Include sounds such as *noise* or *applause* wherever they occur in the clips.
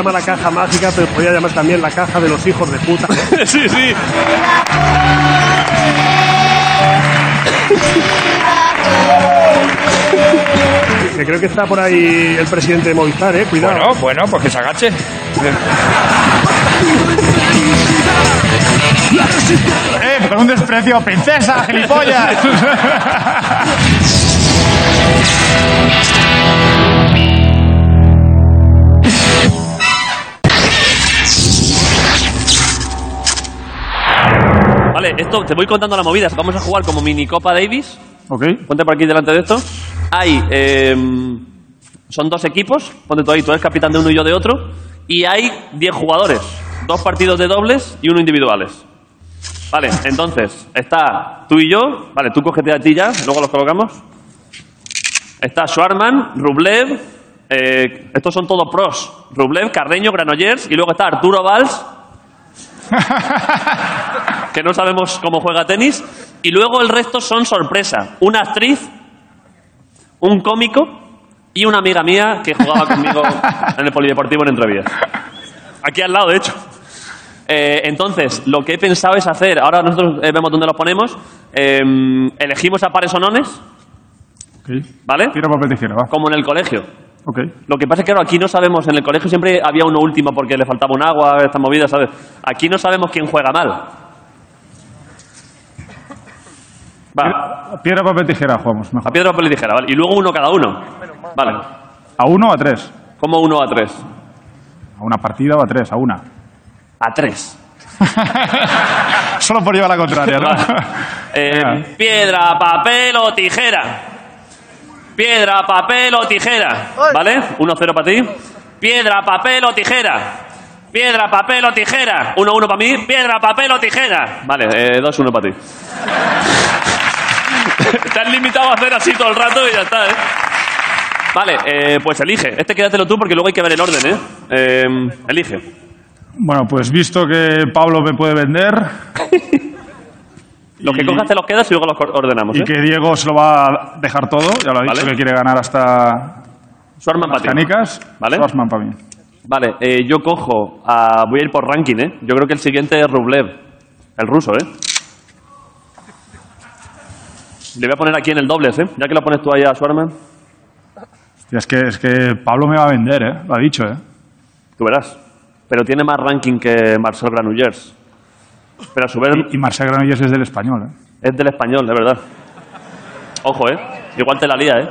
llama la caja mágica, pero podría llamar también la caja de los hijos de puta. *laughs* sí, sí. Que creo que está por ahí el presidente de Movistar, eh. Cuidado. Bueno, bueno, pues que se agache. ¡Eh! Con un desprecio, princesa, gilipollas. *laughs* Vale, esto te voy contando la movida. Vamos a jugar como mini Copa Davis. ok. Ponte por aquí delante de esto. Hay. em, son dos equipos. Ponte tú ahí, tú eres capitán de uno y yo de otro. Y hay 10 jugadores. Dos partidos de dobles y uno individuales. Vale, entonces, está tú y yo. Vale, tú cógete a ti ya, luego los colocamos. Está Schwarman, Rublev. eh, estos son todos pros. Rublev, Carreño, Granollers. Y luego está Arturo Valls. *laughs* que no sabemos cómo juega tenis. Y luego el resto son sorpresa. Una actriz, un cómico y una amiga mía que jugaba conmigo *laughs* en el Polideportivo en Entrevías. Aquí al lado, de hecho. Eh, entonces, lo que he pensado es hacer, ahora nosotros eh, vemos dónde los ponemos, eh, elegimos a pares o nones. ¿vale? Tira papel va. Como en el colegio. Ok. Lo que pasa es que claro, aquí no sabemos, en el colegio siempre había uno último porque le faltaba un agua, esta movida, ¿sabes? Aquí no sabemos quién juega mal. Va, Piedra, papel, tijera, jugamos. Mejor. a piedra, papel y tijera, ¿vale? Y luego uno cada uno. Vale. ¿A uno o a tres? Como uno a tres. A una partida o a tres, a una. A tres. *laughs* Solo por llevar la contraria, ¿no? Eh, piedra, papel o tijera. Piedra, papel o tijera. ¿Vale? 1-0 para ti. Piedra, papel o tijera. Piedra, papel o tijera. 1-1 para mí. Piedra, papel o tijera. Vale, eh, 2-1 para ti. *laughs* Te has limitado a hacer así todo el rato y ya está, ¿eh? Vale, eh, pues elige. Este quédatelo tú porque luego hay que ver el orden, ¿eh? Eh, elige. Bueno, pues visto que Pablo me puede vender *laughs* Los que cojas te los quedas y luego los ordenamos, y ¿eh? que Diego se lo va a dejar todo, ya lo ha dicho Vale. que quiere ganar hasta las ti. canicas. Vale. Schwarzman para mí. Vale, eh, yo cojo a... Voy a ir por ranking, ¿eh? Yo creo que el siguiente es Rublev. El ruso, ¿eh? Le voy a poner aquí en el dobles, ¿eh? Ya que lo pones tú ahí a Schwarman, Hostia, es, que, es que Pablo me va a vender, ¿eh? Lo ha dicho, ¿eh? tú verás. Pero tiene más ranking que Marcel Granollers. Pero a su vez Y, y Marcel Granollers es del español, ¿eh? es del español, de verdad. Ojo, ¿eh? Igual te la lía, ¿eh?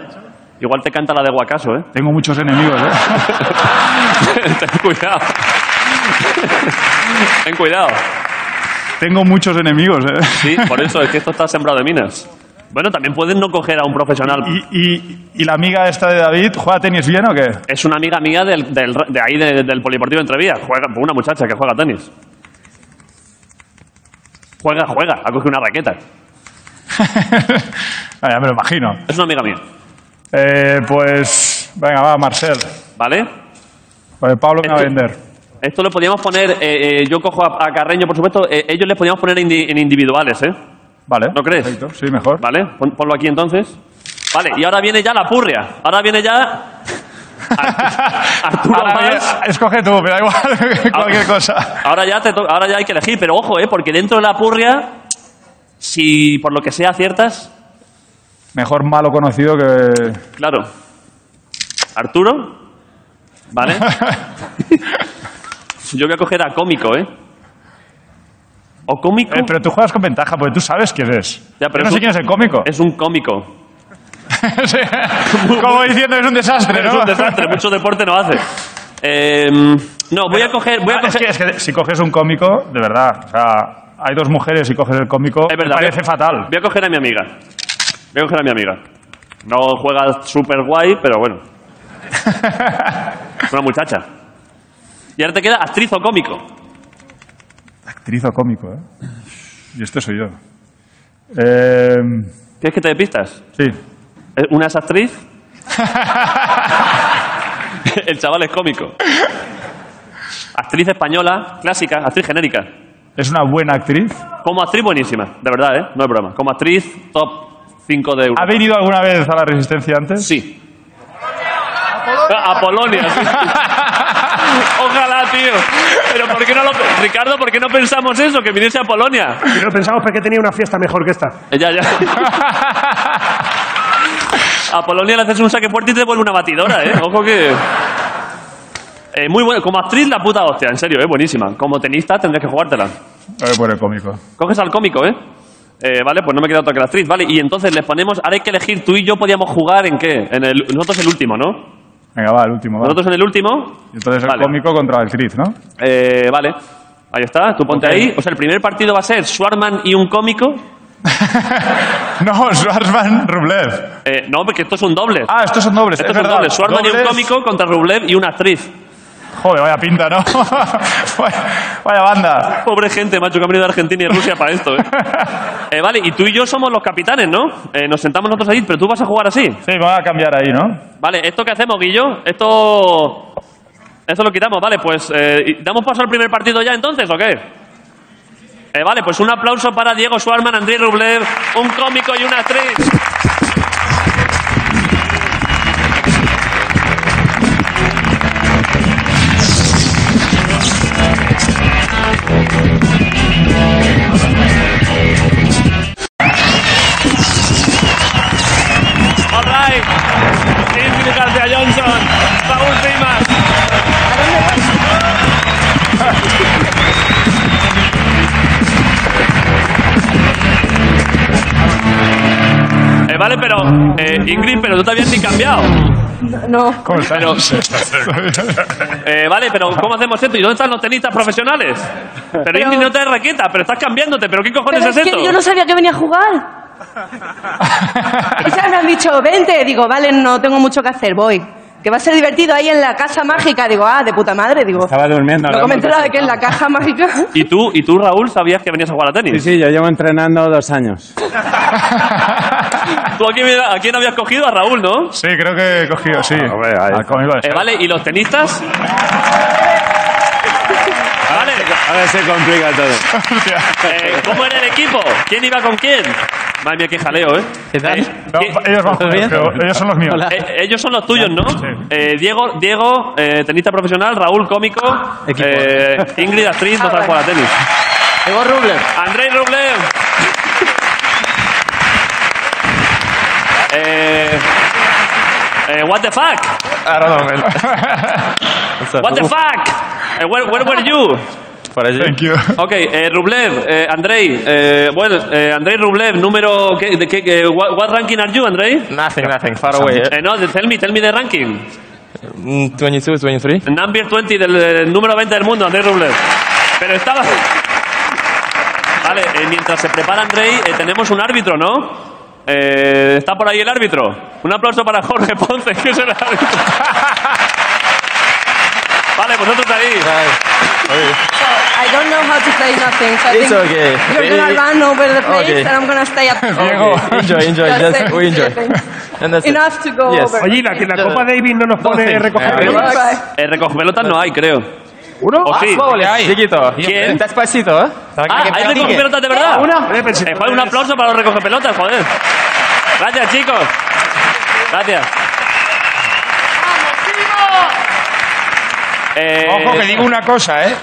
Igual te canta la de Guacaso, ¿eh? Tengo muchos enemigos, ¿eh? *laughs* Ten cuidado. Ten cuidado. Tengo muchos enemigos, ¿eh? Sí, por eso es que esto está sembrado de minas. Bueno, también puedes no coger a un profesional. Y, y, y la amiga esta de David, ¿juega tenis bien o qué? Es una amiga mía del, del- de ahí, de- del Polideportivo Entrevías. Juega, una muchacha que juega tenis. Juega, juega. Ha cogido una raqueta. *laughs* Ah, ya me lo imagino. Es una amiga mía. Eh, pues, venga, va, Marcel. ¿Vale? Pues Pablo me va a vender. Esto lo podíamos poner. eh, eh, yo cojo a, a Carreño, por supuesto. eh, ellos les podíamos poner indi- en individuales, ¿eh? Vale. ¿No crees? Perfecto, sí, mejor. ¿Vale? Pon- ponlo aquí entonces. Vale, y ahora viene ya la purria. Ahora viene ya. *laughs* Arturo Ahora, Valls. ya, escoge tú, me da igual *laughs* cualquier cosa. Ahora ya, te ahora ya hay que elegir, pero ojo, ¿eh? Porque dentro de la purria, si por lo que sea aciertas, Mejor malo conocido que... claro. Arturo, ¿vale? *laughs* Yo voy a coger a cómico, ¿eh? O cómico. Eh, pero tú juegas con ventaja, porque tú sabes quién es. Ya, pero Yo no es sé un- quién es el cómico. Es un cómico. *laughs* Como diciendo, es un desastre, Es ¿no? un desastre, mucho deporte no hace. Eh, no, voy a coger. Voy a Ah, es, coger que, es que si coges un cómico, de verdad, o sea, hay dos mujeres y coges el cómico, Es me parece voy- fatal. Voy a coger a mi amiga. Voy a coger a mi amiga. No juega súper guay, pero bueno. *laughs* Una muchacha. Y ahora te queda actriz o cómico. Actriz o cómico, ¿eh? Y este soy yo. Eh, ¿Quieres que te dé pistas? sí. Eh, Una es actriz. *laughs* El chaval es cómico. Actriz española, clásica, actriz genérica. Es una buena actriz. Como actriz buenísima, de verdad, ¿eh? No es broma. Como actriz, top 5 de Europa. ¿Ha venido alguna vez a la Resistencia antes? Sí. A Polonia, sí. *laughs* Ojalá, tío. Pero ¿por qué no lo... Ricardo, ¿por qué no pensamos eso? Que viniese a Polonia. Y no pensamos porque tenía una fiesta mejor que esta. Ya, ya. *laughs* A Polonia le haces un saque fuerte y te vuelve una batidora, ¿eh? *laughs* Ojo que... Eh, muy bueno. Como actriz, la puta hostia. En serio, ¿eh? Buenísima. Como tenista, tendrías que jugártela. A ver, por el cómico. Coges al cómico, ¿eh? Eh, vale, pues no me queda otra que la actriz, ¿vale? Y entonces les ponemos... Ahora hay que elegir, tú y yo podíamos jugar en qué? En el, nosotros el último, ¿no? Venga, va, el último, va. Nosotros en el último... Y entonces el Vale. cómico contra el actriz, ¿no? Eh, vale. Ahí está, tú ponte ahí. O sea, el primer partido va a ser Schwarman y un cómico. *laughs* no, Schwarzman, Rublev. Eh, no, porque esto es un doble. Ah, estos son dobles, Esto es un verdad. doble. Schwarman y un Dobles. cómico contra Rublev y una actriz. Joder, vaya pinta, ¿no? *laughs* vaya, vaya banda. Pobre gente, macho, que han venido de Argentina y Rusia para esto, ¿eh? *laughs* Eh, Vale, y tú y yo somos los capitanes, ¿no? Eh, nos sentamos nosotros ahí, pero tú vas a jugar así. Sí, vamos a cambiar ahí, ¿no? Vale, ¿esto qué hacemos, Guillo? Esto... Esto lo quitamos, vale, pues... eh, ¿y ¿Damos paso al primer partido ya entonces o qué? Eh, vale, pues un aplauso para Diego Schwarman, Andrés Rublev, un cómico y una actriz. Vale, pero eh, Ingrid, pero tú te habías ni cambiado. No. ¿Cómo está? Pero- *laughs* Eh, vale, pero ¿cómo hacemos esto? ¿Y dónde están los tenistas profesionales? Pero, Ingrid no te raqueta, pero estás cambiándote. ¿Pero qué cojones Pero es, es esto? que yo no sabía que venía a jugar. *laughs* Sea, me han dicho, vente. Digo, vale, no tengo mucho que hacer, voy. Que va a ser divertido ahí en la casa mágica. Digo, ah, de puta madre. Digo, Estaba durmiendo. no comenté nada de que en la caja mágica. *laughs* ¿Y tú, ¿Y tú, Raúl, sabías que venías a jugar a Sí, tenis? sí, yo llevo entrenando dos años. *laughs* ¿Tú a quién, a quién habías cogido? A Raúl, ¿no? Sí, creo que he cogido, sí. Hombre, ahí. De Eh, vale, ¿y los tenistas? *laughs* Vale, Ahora se complica todo. Eh, ¿cómo era el equipo? ¿Quién iba con quién? Madre mía, qué jaleo, ¿eh? ¿Qué tal? Eh, No, ¿qué- ellos van ¿Todo bien? pero ellos son los míos. Eh, ellos son los tuyos, ¿no? Sí. Eh, Diego, Diego eh, tenista profesional, Raúl, cómico, eh, Ingrid, actriz, no sabe jugar a tenis. Diego Rublev. Andrei Rublev. Eh, eh, what the fuck? I don't know, man. What the fuck? Eh, where, where were you? Allí. Thank you. *laughs* Ok, eh, Rublev, eh, Andrei, eh, bueno, eh, Andrei Rublev, número, ¿qué, de qué, qué- what, what ranking are you, Andrei? Nothing, nothing. Far away. Eh? Eh, no, tell me, tell me the ranking. Mm, 22, 23. Number 20 del eh, número 20 del mundo, Andrei Rublev. Pero estaba... Vale, eh, mientras se prepara Andrei, eh, tenemos un árbitro, ¿no? Eh, está por ahí el árbitro. Un aplauso para Jorge Ponce, *laughs* que es el árbitro. *laughs* Vale, vosotros ahí. I don't know how to play nothing. So I It's think okay. You're gonna Eh, run over the place okay. and I'm gonna stay up. *laughs* Okay. Enjoy, enjoy. Just Just, say- we enjoy. *laughs* And that's it. Enough to go Yes. over. Oye, ¿y la, que la Copa Davis no nos pone recoger Eh, pelotas? Bye. Eh, recoge pelotas no hay, creo. ¿Uno? ¿O sí? Slowly, chiquito. ¿Quién? Despacito, ¿eh? Ah, ¿hay practique. recoge pelotas de verdad? Oye, pero si Eh, joder, un aplauso para los recoge pelotas, joder. Gracias, chicos. Gracias. Eh, Ojo, que digo una cosa, ¿eh?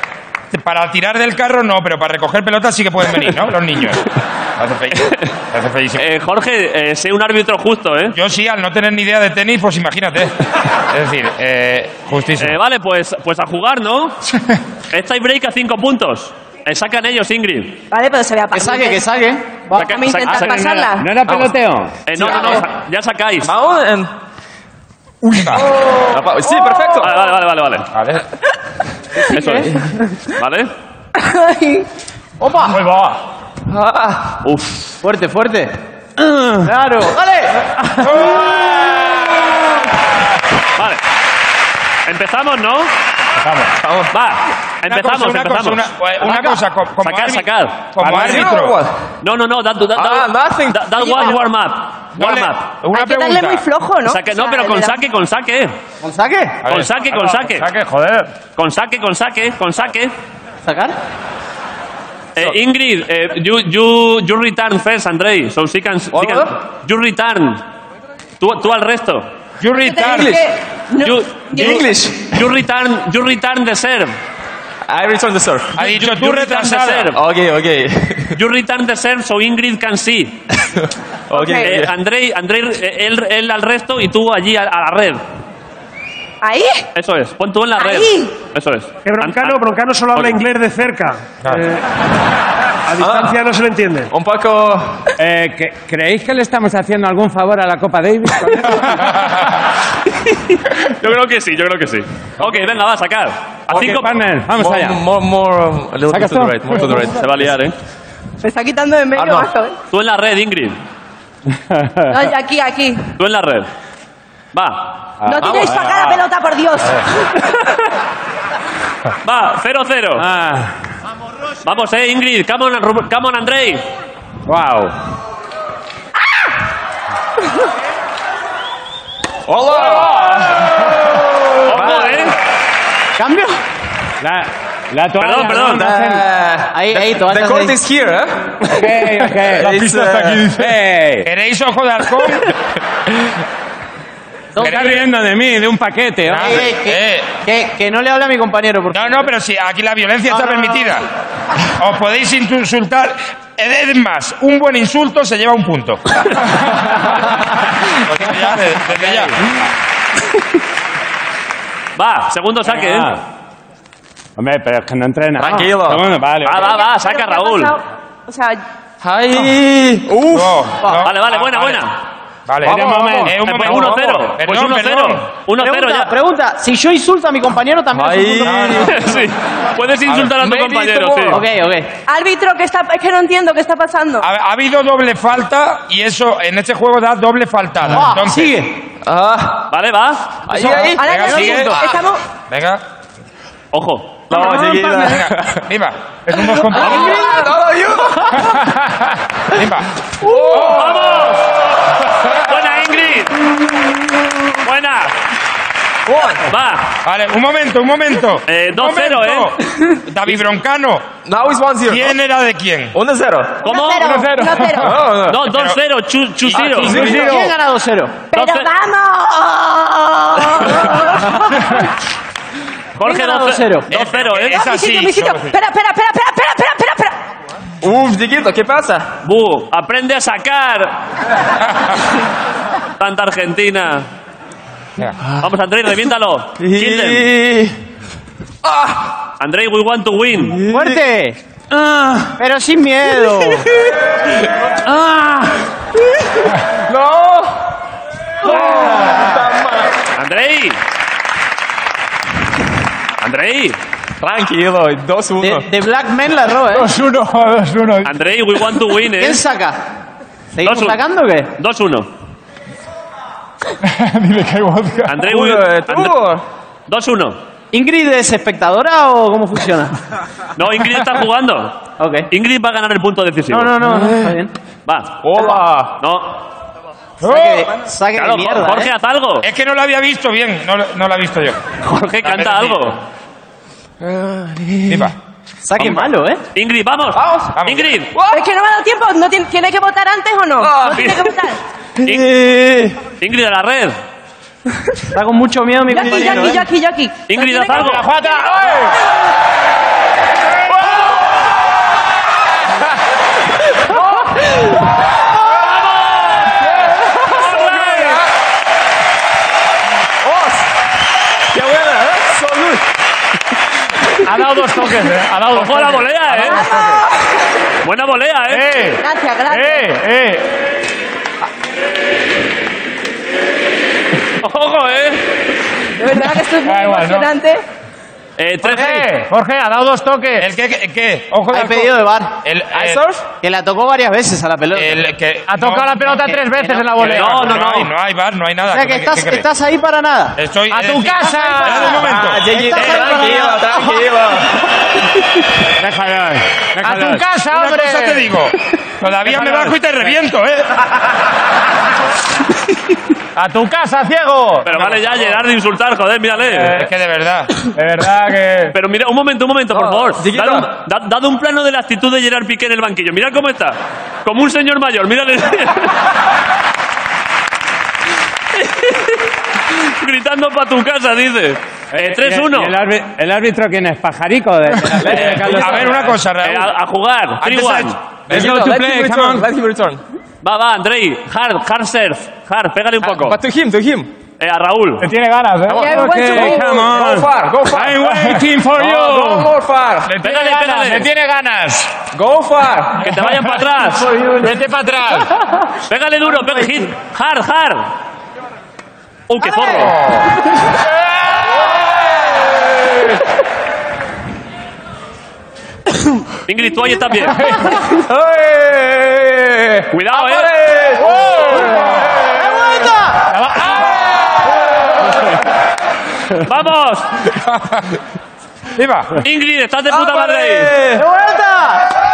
Para tirar del carro no, pero para recoger pelotas sí que pueden venir, ¿no? Los niños. *laughs* Hace feísimo. Hace feísimo. eh, Jorge, eh, sé un árbitro justo, ¿eh? Yo sí, al no tener ni idea de tenis, pues imagínate. Es decir, eh, justísimo. Eh, vale, pues, pues a jugar, ¿no? *laughs* Es break a cinco puntos. Eh, sacan ellos, Ingrid. Vale, pero se vea Que saque, que saque. Vamos a intentar saca- pasarla. ¿No era peloteo? Eh, no, no, no, ya sacáis. Vale, Vamos en... Oh. Sí, perfecto. vale, vale, vale. vale. A ver. Eso es. ¿Vale? Ay. Ahí va. Ah, Uf. Fuerte, fuerte. claro. ¡Vale! Vale. Empezamos, ¿no? Vamos. Va. Empezamos, una empezamos. cosa, una, una cosa, co- como, Sacar, sacar. como árbitro. No, no, no, that, that, Ah, nothing. that, that was warm up. No Warm up. Una Hay que darle muy flojo, ¿no? Saque- no, pero con saque, con saque. ¿Con saque? A Con ver, saque, con Ahí va, saque. Saque, joder. Con saque, con saque, con saque. ¿Sacar? Eh, Ingrid, eh, you, you, you return first, Andrei. So she can, she can- you return. Tú, tú al resto. You tenéis que- No, You, yo- you- English. You return, you return the serve. I return the serve. Ha dicho You tú return the serve. Okay, okay. You return the serve so Ingrid can see. *laughs* okay. Eh, Andrei, Andrei, eh, él, él al resto y tú allí a, a la red. ¿Ahí? Eso es. Pon tú en la red. Ahí. Eso es. Que Broncano, An- an- Broncano solo habla inglés de cerca. Claro. Eh, a distancia no se le entiende. Un poco. Eh, ¿que- ¿Creéis que le estamos haciendo algún favor a la Copa Davis? *laughs* *laughs* yo creo que sí, yo creo que sí. Ok, venga, va a sacar. A Ok, cinco. partner, vamos more, allá. More, more, um, a little bit ¿Sacas to the right. More to the right. *laughs* Se va a liar, ¿eh? Me está quitando de en medio, Arno. mazo, ¿eh? Tú en la red, Ingrid. No, y aquí, aquí. Tú en la red. Va. No tiréis para acá la pelota, por Dios. *laughs* Va, 0-0. Ah, Vamos, eh, Ingrid. Come on, come on Andrei. wow. Ojo, eh. ¿Cambio? La, la toalla, Perdón, perdón. no, no hacen- Ahí, ahí, The toallas court is here, eh? Ok, ok. *laughs* La pista está aquí, dice. Hey, ¿Queréis ojo de halcón? *laughs* está riendo de mí, de un paquete. ¿no? Que, Eh. que, que no le hable a mi compañero, por No, favor. no, pero si aquí la violencia No, está no, no, permitida. Os podéis insultar. Es más, un buen insulto se lleva un punto. *laughs* Digo ya, de- desde ya. Va, segundo saque, eh. Ah. Hombre, pero es que no entrena. Tranquilo. Bueno, vale. Va, va, va, saca ¿Pero qué ha Raúl. O sea, Ay. Uf. No, no. Vale, vale, Ah, buena, vale. buena. Vale, Vamos, vamos. Eh, un Eh, pues momento. 1-0. Pues Perdón, 1-0. perdón. 1-0 Pregunta, ya. pregunta, si yo insulto a mi compañero también es un Ay. *laughs* punto. sí. Puedes insultar a tu maybe compañero, it's the sí. Ok, ok. árbitro, que está, es que no entiendo qué está pasando. Ha, ha habido doble falta y eso en este juego da doble faltada. Ah, Entonces, sigue. Ah. Vale, va. Ahí, ahí. Ahora venga, no- sigue. estamos... Venga, Ojo. No, chiquita. venga, viva. Es un dos contra uno. No, no, you. Viva. ¡Vamos! Va. Vale, un momento, un momento. Eh, Un 2-0, momento. *laughs* David Broncano, Now it's 1-0. ¿quién era de quién? 1-0. ¿Cómo? 1-0. 1-0. No, no. No, 2-0. Chu- Chusiro. Ah. ¿Quién ganado cero? ¡Pero Doce- vamos! *laughs* Jorge ¿Quién ha ganado 2-0. cero? 2-0, ¿eh? Es así. sitio, mi sitio. solo así. Espera, espera, espera, espera, espera, espera, espera, espera. Uf, chiquito, ¿qué pasa? Bu, aprende a sacar. *laughs* Tanta Argentina. Vamos, Andrei, reviéntalo. Kill them. Y... Andrei, we want to win. ¡Fuerte! Pero sin miedo. *laughs* No. Andrei. Andrei. Tranquilo, 2-1. De, de Black Men la roba, ¿eh? 2-1, 2-1. *laughs* Andrei, we want to win, ¿eh? ¿Quién saca? ¿Seguimos Dos, uno. sacando o qué? 2-1. *laughs* Dile que hay vodka. Andrei, we... Uno, eh, And- tú. 2-1. ¿Ingrid es espectadora o cómo funciona? No, Ingrid está jugando. Ok. Ingrid va a ganar el punto decisivo. No, no, no, está bien. Va. Hola. No. Saque, saque Claro, de mierda, Jorge, ¿eh? haz algo. Es que no lo había visto bien, no, lo- no lo he visto yo. Jorge, canta algo. Viva. Saque malo, ¿eh? Ingrid, vamos. Vamos. Ingrid. Es que no me ha dado tiempo. ¿No tiene, ¿Tiene que votar antes o no? Ah, ¿No tiene que votar? *laughs* In- *laughs* Ingrid a la red. Está con mucho miedo mi compañero, yo ¿eh? yo aquí. Ingrid, ¿No haz algo. good. Ha dado dos toques, ¿eh? Ha dado dos Ojo a la toques. volea, ¿eh? Buena volea, ¿eh? ¡Eh! Gracias, gracias. ¡Eh! ¡Eh! Ojo, ¿eh? De verdad que esto es muy Da igual, ¿no? emocionante. Eh, 13. ¡Eh! Jorge, ha dado dos toques. ¿El qué? ¿El qué? Ojo de Hay pedido de bar. El, ¿I el-? Que la tocó varias veces a la pelota. el que... Ha tocado no, la pelota no, tres que- veces en la volea. No, no, no. hay, no hay bar, no hay nada. o sea que ¿Qué- estás, qué crees? estás ahí para nada. Estoy, ¡A eh, tu casa! Espérate un momento. Ah, chiquito, Estás ahí para nada. tranquilo. *laughs* Déjalo. ¡A tu casa, Una hombre! cosa te digo. Todavía me bajo y te reviento, ¿eh? *laughs* ¡A tu casa, ciego! Pero vale ya llegar de insultar, joder, mírale. Es que de verdad. De verdad que... Pero mira, un momento, un momento, por favor. Dad un, da- dad un plano de la actitud de Gerard Piqué en el banquillo. Mirad cómo está. Como un señor mayor, mírale. *laughs* *laughs* Gritando para tu casa, dice. Eh, 3-1. ¿Y el, árbi- el árbitro quién es? ¿Pajarico? De, de la *laughs* ley de Carlos A ver, una cosa, Eh, Raúl. a, a jugar. Antes 3-1. ha- Let's go to Let play, him come return. on. Let him return. Va, va, Andrei. Hard, hard serve. Hard, pégale un poco. But to him, to him. Eh, a Raúl. Te tiene ganas, ¿eh? Yeah, we went to Okay, go. come Go far, go far. I'm waiting for Go, you. more far. Le tiene Pégale, ganas, pégale. le tiene ganas. Go far. Que te vayan para atrás. Vete para atrás. Pégale duro, pégale hit. Hard, hard. ¡Uh, qué zorro! Ingrid, tú ahí estás bien. Cuidado, eh. ¡Vamos! Viva. Ingrid, estás de puta madre ahí. Andrei,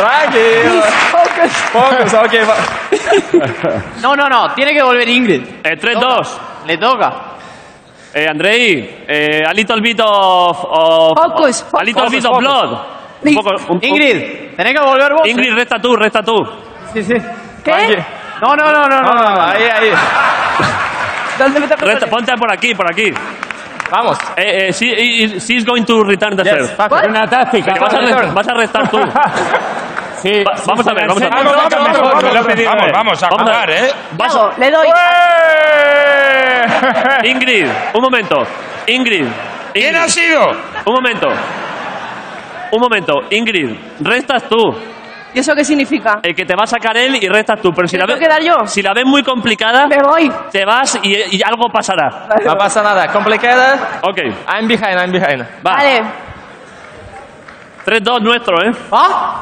Tranquilo. Focus, ok. va- *laughs* No, no, no. Tiene que volver Ingrid. Eh, 3-2. Le toca. Eh, Andrei, eh, a little bit of... of Focus, A little focus, bit of blood. Un poco, un- un- Ingrid, tenés que volver vos. Ingrid, resta tú, resta tú. Sí, sí. ¿qué? No, no, no, no, no. No, no, no, ahí, ahí. *laughs* ¿Dónde me toca Resta, ponte por aquí, por aquí. Vamos. Eh, eh, she, eh, she's going to return the Yes. serve. Una táctica. Vas, a re- vas a restar tú. *laughs* Sí, Va- vamos a ver, vamos a ver. Vamos, vamos, Mejor, vamos, me lo he pedido vamos, él. vamos a Vamos. jugar, ¿eh? Hago, le doy. Ingrid, un momento. Ingrid. ¿Quién Ingrid, ha sido? Un momento. Un momento. Ingrid, restas tú. ¿Y eso qué significa? El que te va a sacar él y restas tú. Pero si ¿Me la, tengo ves, que dar yo? si la ves muy complicada, Me voy. te vas y, y algo pasará. No pasa nada. Complicada. Ok, I'm behind, I'm behind. va. Vale. 3-2 nuestro, ¿eh?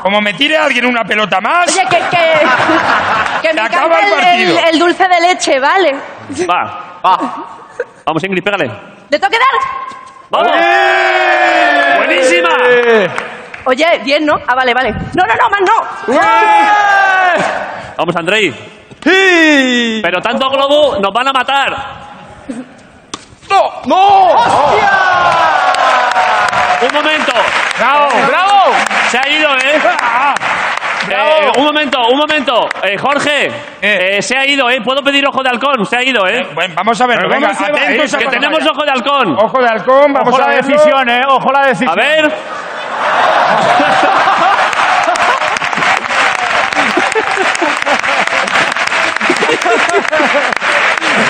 Como me tire alguien una pelota más. Oye, que, que, *laughs* que me acaba el el, partido. el- el dulce de leche, ¿vale? Va. Vamos, Ingrid, pégale. ¿Le tengo que dar? ¡Vamos! ¡Buenísima! Oye, bien, ¿no? Ah, vale, vale. No, no, no, más no. Vamos, Andrei. Pero tanto globo nos van a matar. ¡No! ¡No! Un momento. ¡Bravo! ¡Bravo! Se ha ido, ¿eh? *laughs* Eh, un momento, un momento. Eh, Jorge, eh, se ha ido, ¿eh? ¿Puedo pedir ojo de halcón? Se ha ido, ¿eh? Bueno, vamos a verlo. Pero Venga, ¿cómo se va? atentos a Que cuando tenemos vaya. ojo de halcón. Ojo de halcón, vamos Ojo a la verlo. decisión, ¿eh? Ojo la decisión. A ver. *laughs*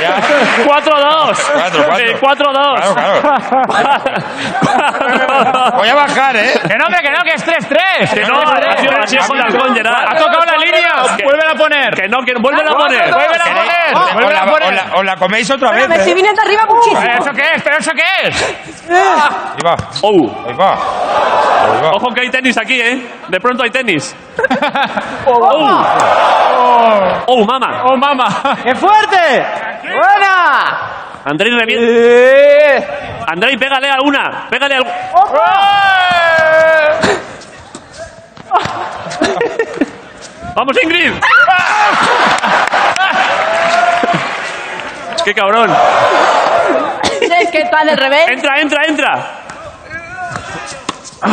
Ya. 4-2. Cuatro, cuatro. Eh, 4-2. Claro, claro. *laughs* Voy a bajar, ¿eh? Que no, hombre, que no, que es 3-3. Que no, ha sido, ha sido ojo de halcón, Gerard. Ha tocado la línea. Que- Vuelve a poner. Que no, que vuelve a poner. Vuelve a poner. o, Vuelve la, a poner. la- o la coméis otra vez. me estoy ¿eh? viniendo arriba muchísimo. ¿Pero eso qué es? ¿Pero eso qué es? Ahí va, Oh, ahí va. Ahí va. ojo que hay tenis aquí, ¿eh? De pronto hay tenis. *laughs* Oh, oh mama. ¡Oh, mamá! ¡Qué fuerte! ¡Buena! Andrei revienta. Eh. Andrei, pégale a una. Pégale al. ¡Vamos, Ingrid! ¡Qué cabrón! Es que está del revés. ¡Entra, entra, entra! Me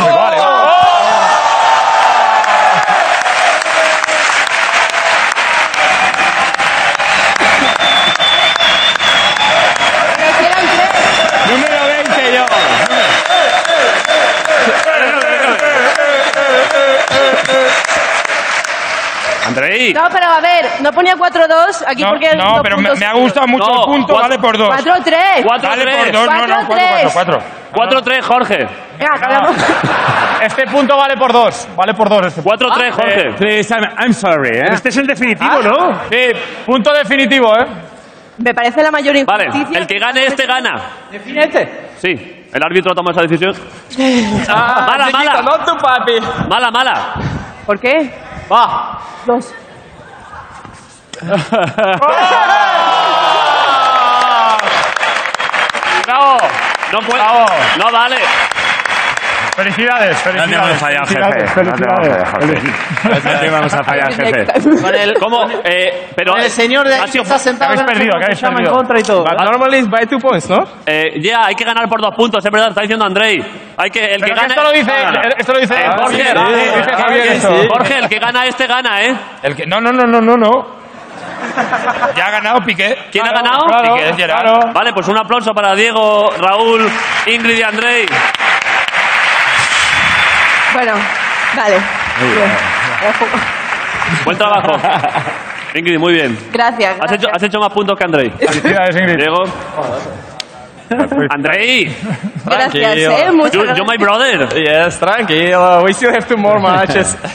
¡Andrei! No, pero a ver, no ponía 4-2 aquí No, porque... no, dos pero me, me ha gustado mucho No, el punto, cuatro- vale por dos. 4-3. 4-3. Vale por dos, no, no, cuatro, Cuatro, cuatro, cuatro. 4-3, Jorge. Este punto vale por dos. Vale por dos este punto. 4-3, Jorge. Please, I'm, I'm sorry, ¿eh? Este es el definitivo, ¿no? Sí, punto definitivo, ¿eh? Me parece la mayor Vale, injusticia. el que gane este gana. ¿Define este? Sí, el árbitro toma esa decisión. *laughs* Mala, chiquito, mala. No tu papi. Mala, mala. ¿Por qué? Va. Dos. ¡Bravo! No puede. No vale. Felicidades, felicidades. No te hemos fallado, felicidades, jefe. No te jefe. No vamos a fallar, jefe. Con el, ¿Cómo? Eh, pero, con el señor de ha ahí que sido- está sentado habéis en el perdido, que habéis llama en perdido. contra y todo. But normally it's by two points, ¿no? Eh, ya, hay que ganar por dos puntos, es verdad, está diciendo Andrei. Hay que, el que Pero que gana... esto lo dice, esto lo dice Eh, Jorge, Javier, dice Javier eso. sí. Jorge, el que gana este gana, ¿eh? El que, no, no, no, no, no, no. Ya ha ganado Piqué. ¿Quién Claro, ha ganado? claro, Piqué, Gerard. claro. Vale, pues un aplauso para Diego, Raúl, Ingrid y Andrei. Bueno, vale. Bien. Buen trabajo. *laughs* Ingrid, muy bien. Gracias. Has hecho, gracias. has hecho más puntos que Andrei. Felicidades, Ingrid. Diego. Andrei, Gracias, eh. Muchas you, gracias. you my brother. Yes, tranquilo. We still have two more matches. *laughs*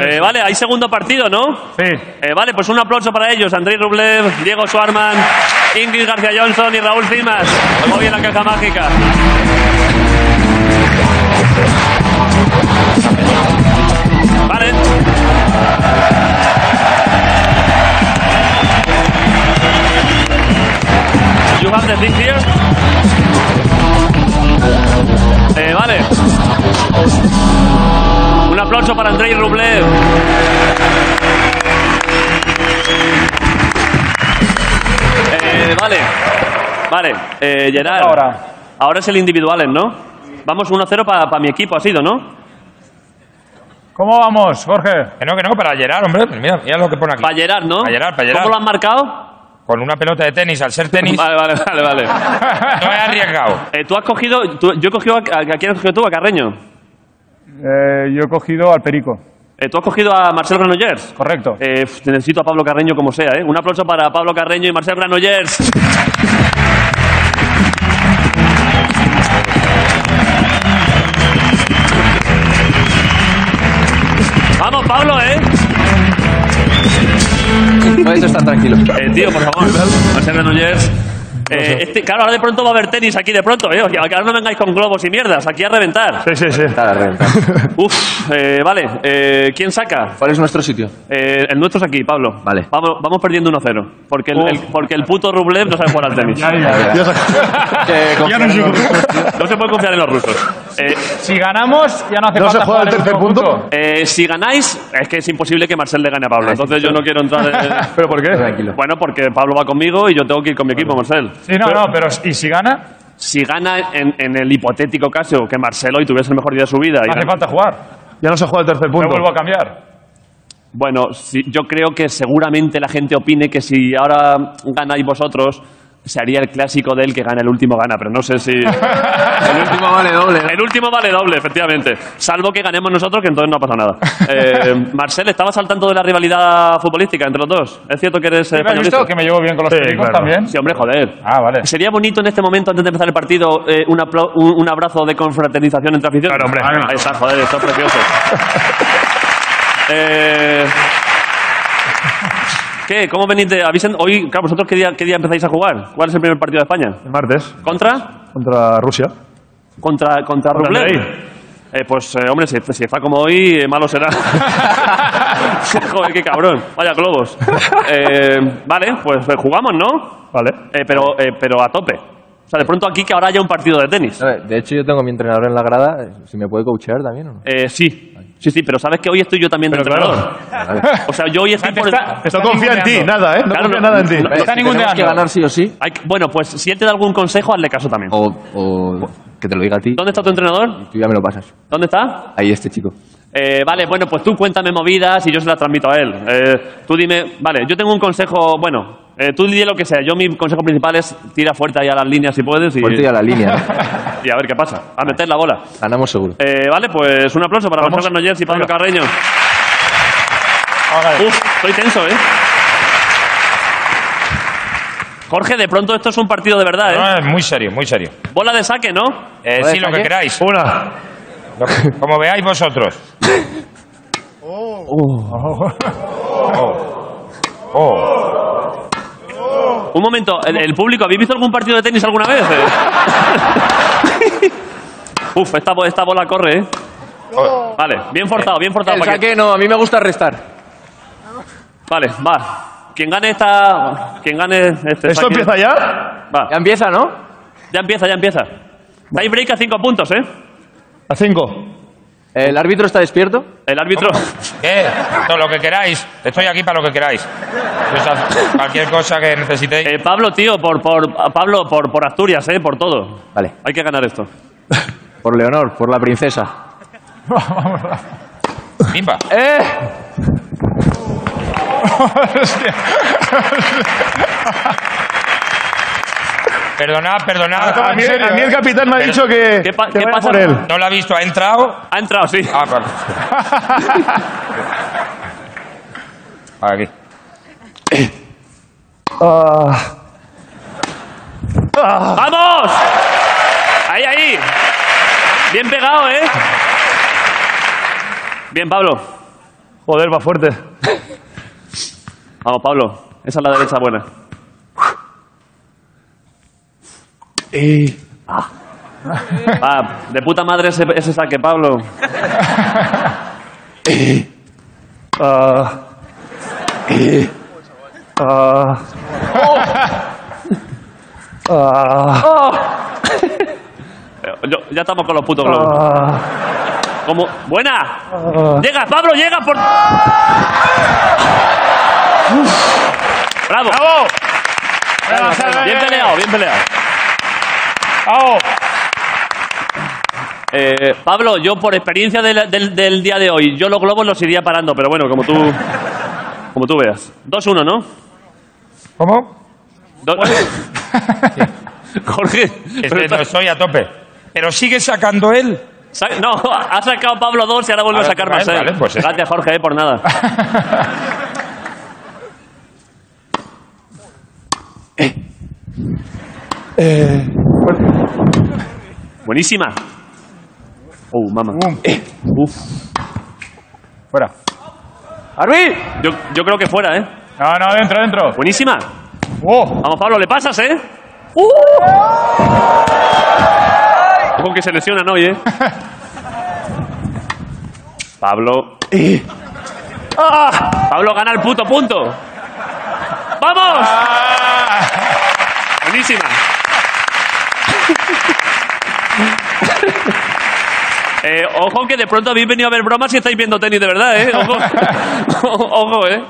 Eh, vale, hay segundo partido, ¿no? Sí. Eh, vale, pues un aplauso para ellos. Andrei Rublev, Diego Schwarman, Ingrid García Johnson y Raúl Cimas. Muy bien la caja mágica. Vale. You have the thing here. Eh, vale. Un aplauso para Andrei Rublev. Eh, vale. Vale. Eh, Gerard. Ahora. Ahora es el individuales, ¿no? Vamos 1-0 para mi equipo, ha sido, ¿no? ¿Cómo vamos, Jorge? Que no, que no, para Gerard, hombre. Pues mira, mira lo que pone aquí. Para Gerard, ¿no? Para Gerard, para Gerard. ¿Cómo lo han marcado? Con una pelota de tenis, al ser tenis, Vale, vale, vale, vale. *laughs* no he arriesgado. Eh, tú has cogido, tú- yo he cogido a, a, ¿a quién has cogido tú? A Carreño. Eh, yo he cogido al Perico. Eh, tú has cogido a Marcel Granollers. Correcto. Eh, pf, necesito a Pablo Carreño como sea, ¿eh? Un aplauso para Pablo Carreño y Marcel Granollers. Vamos, Pablo, ¿eh? Podéis estar tranquilos. Eh, tío, por favor. Marcel Granollers. Eh, este, claro, ahora de pronto va a haber tenis aquí de pronto, ¿eh? Que ahora no vengáis con globos y mierdas, aquí a reventar. Sí, sí, sí. Está. *laughs* Uf, eh, vale. Eh, ¿Quién saca? ¿Cuál es nuestro sitio? Eh, el nuestro es aquí, Pablo. Vale. Vamos, vamos perdiendo 1-0. Porque el, el- porque el puto Rublev no sabe jugar al tenis. *laughs* Ya *laughs* no se puede confiar en los rusos. Eh, Si ganamos, ya no hace ¿No se falta juega jugar el tercer punto? eh, si ganáis, es que es imposible que Marcel le gane a Pablo. Entonces yo no quiero entrar en... ¿Pero por qué? Tranquilo. Bueno, porque Pablo va conmigo y yo tengo que ir con mi equipo, Marcel. Sí, no, no, pero ¿y si gana? Si gana en, en el hipotético caso que Marcelo hoy tuviese el mejor día de su vida... y hace gana- falta jugar. Ya no se juega el tercer No punto. vuelvo a cambiar. Bueno, si- yo creo que seguramente la gente opine que si ahora ganáis vosotros, se haría el clásico del que gana el último gana, pero no sé si... *laughs* El último vale doble. El último vale doble, efectivamente. Salvo que ganemos nosotros, que entonces no pasa nada. *laughs* Eh, Marcel, ¿estabas al tanto de la rivalidad futbolística entre los dos? ¿Es cierto que eres eh, ¿Me has visto que me llevo bien con los Sí, claro. también? Sí, hombre, joder. Ah, vale. Sería bonito en este momento, antes de empezar el partido, eh, un, un, un abrazo de confraternización entre aficiones. Claro, hombre. Ahí está, joder, esto es precioso. *laughs* eh, ¿Qué? ¿Cómo venís de...? habéis en- hoy, claro, ¿vosotros qué día, qué día empezáis a jugar? ¿Cuál es el primer partido de España? El martes, ¿Contra? contra Rusia. ¿Contra, contra Contra Rublev? Andrei. Eh, pues, eh, hombre, si, si está como hoy, eh, malo será. *laughs* Joder, qué cabrón. Vaya globos. Eh, vale, pues eh, jugamos, ¿no? Vale. Eh, pero, eh, pero a tope. O sea, de pronto aquí que ahora haya un partido de tenis. A ver, De hecho, yo tengo a mi entrenador en la grada. Si me puede coachear también o no. Eh, sí, sí, sí, pero sabes que hoy estoy yo también de Pero entrenador. O sea, yo hoy estoy por... Está- No confía en ti, nada, ¿eh? No Claro, confía no- nada en ti. no- Está Si tenemos ninguneando. que ganar sí o sí. Hay que- bueno, pues si él te da algún consejo, hazle caso también. O, o que te lo diga a ti. ¿Dónde está tu entrenador? Tú ya me lo pasas. ¿Dónde está? Ahí este chico. Eh, vale, bueno, pues tú cuéntame movidas y yo se las transmito a él. Eh, tú dime, vale, yo tengo un consejo, bueno, eh, tú di lo que sea. Yo mi consejo principal es tira fuerte ahí a las líneas si puedes y, Fuerte y a la línea. *laughs* y a ver qué pasa. A meter la bola. Ganamos seguro. Eh, vale, pues un aplauso para Marcelo Granollers y Pablo Carreño. Uf, estoy tenso, ¿eh? Jorge, de pronto esto es un partido de verdad, ¿eh? No, es muy serio, muy serio. Bola de saque, ¿no? Eh, sí, lo que queráis. Una. Como veáis vosotros. Oh. Un momento, el, el público, ¿habéis visto algún partido de tenis alguna vez? eh? *laughs* Uf, esta, bo- esta bola corre, ¿eh? Oh. Vale, bien forzado, bien forzado. El para que- saque no, a mí me gusta restar. Vale, va. Quien gane esta... Quien gane este ¿Esto saque- empieza ya? Va, Ya empieza, ¿no? ya empieza, ya empieza. Tie break a cinco puntos, ¿eh? A cinco. ¿El árbitro está despierto? El árbitro. ¿Qué? Todo lo que queráis. Estoy aquí para lo que queráis. Pues haz cualquier cosa que necesitéis. Eh, Pablo, tío, por, por, Pablo, por, por Asturias, ¿eh? Por todo. Vale. Hay que ganar esto. *laughs* Por Leonor, por la princesa. *laughs* Pimpa. ¡Eh! *laughs* Perdonad, perdonad. A mí, a mí el capitán me ha dicho que, ¿Qué pa- que qué vaya pasa? por él. No lo ha visto, ha entrado. Ha entrado, sí. Ah, vale. *laughs* Aquí. ¡Vamos! Ahí, ahí. Bien pegado, ¿eh? Bien, Pablo. Joder, va fuerte. Vamos, Pablo. Esa es la derecha buena. Ah, de puta madre ese, ese saque, Pablo. Ah. Ah. Ah. Eh, yo- ya estamos con los putos globos. Ah. ¿Cómo? ¡Buena! ¡Llega, Pablo! ¡Llega por...! ¡Bravo! ¡Bravo! Bien peleado, bien peleado. Eh, Pablo, yo por experiencia del, del- del día de hoy, yo los globos los iría parando, pero bueno, como tú, como tú veas. 2-1, ¿no? ¿Cómo? Do- Jorge, *laughs* no estoy a tope. Pero sigue sacando él. sa- no, *laughs* ha sacado Pablo 2 y ahora vuelve a sacar más. él, él. vale, pues. Gracias, Jorge, eh, por nada. *laughs* Buenísima. Oh, mamá. Uf. Fuera. ¡Arbi! Yo, yo creo que fuera, ¿eh? No, no, dentro, dentro. Buenísima. ¡Oh! Vamos, Pablo, le pasas, ¿eh? ¡Uh! Ojo que se lesionan hoy, *laughs* ¿eh? Pablo. ¡Ah! Pablo gana el puto punto. ¡Vamos! Buenísima. *laughs* *laughs* Eh, ojo que de pronto habéis venido a ver bromas y estáis viendo tenis de verdad, ¿eh? Ojo, *laughs* *laughs* ojo ¿eh?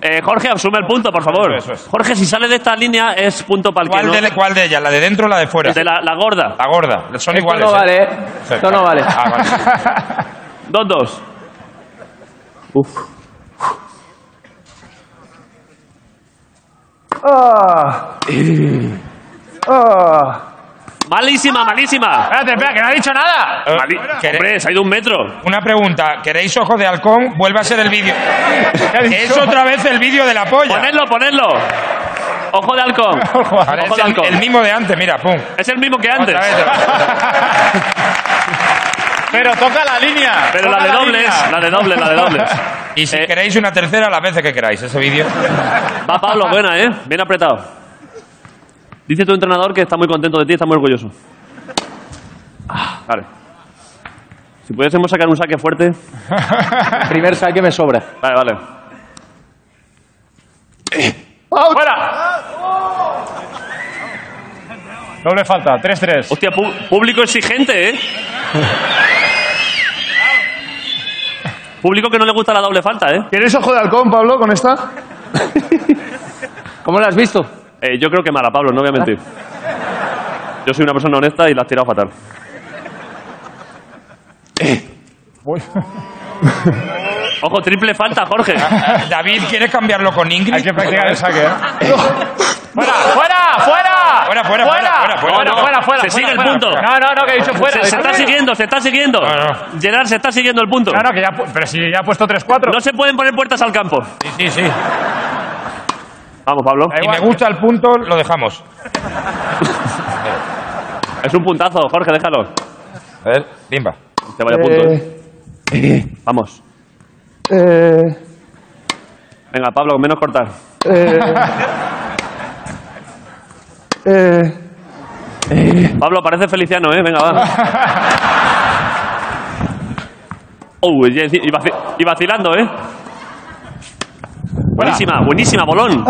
Eh, Jorge, asume el punto, por favor. Eso es, eso es. Jorge, si sale de esta línea es punto para el que ¿Cuál, no. de, ¿Cuál de ellas? ¿La de dentro o la de fuera? De la, la gorda. La gorda. Son Esto iguales. no ¿eh? vale, ¿eh? Esto no vale. Ah, vale. Dos, dos. Uf. Ah. Ah. Malísima, malísima. Espérate, espera, que no ha dicho nada. Eh, Mali- ¿quere- Hombre, se ha ido un metro. Una pregunta. ¿Queréis ojos de halcón? Vuelve a ser el vídeo. *laughs* Es otra vez el vídeo de la polla. Ponedlo, ponedlo. Ojo de halcón. *laughs* Ojo es de el, halcón. el mismo de antes, mira, pum. Es el mismo que antes. Otra vez. *laughs* Pero toca la línea. Pero toca la de dobles, línea. la de dobles, la de dobles. Y si Eh, queréis una tercera, las veces que queráis, ese vídeo. Va Pablo, buena, ¿eh? Bien apretado. Dice tu entrenador que está muy contento de ti, está muy orgulloso. Ah, vale. Si pudiésemos sacar un saque fuerte. *laughs* Primer saque me sobra. Vale, vale. ¡Fuera! Doble falta, 3-3. Hostia, público exigente, ¿eh? público que no le gusta la doble falta, ¿eh? ¿Quieres ojo de halcón, Pablo, con esta? *laughs* ¿Cómo lo has visto? Eh, Yo creo que mala, Pablo, no voy a mentir. *laughs* Yo soy una persona honesta y la has tirado fatal. *laughs* Ojo, triple falta, Jorge. *laughs* David, ¿quieres cambiarlo con Ingrid? Hay que practicar el saque, ¿eh? ¡Fuera, fuera, fuera! Fuera, fuera, fuera, fuera, fuera. No, fuera, fuera, se sigue el punto. fuera. No, no, no, que he dicho fuera. Se, se está siguiendo, se está siguiendo. No, no. Gerard, se está siguiendo el punto. No, que ya, pu- pero si ya ha puesto 3-4. No se pueden poner puertas al campo. Sí, sí. Vamos, Pablo. Si me gusta el punto, lo dejamos. *laughs* Es un puntazo, Jorge, déjalo. A ver, limba. Te vaya punto. ¿eh? Vamos. Eh, Venga, Pablo, menos cortar. eh, eh, Pablo, parece Feliciano, ¿eh? Venga, va. *laughs* Oh, y, y vaci- y vacilando, ¿eh? Buenísima, buenísima, bolón.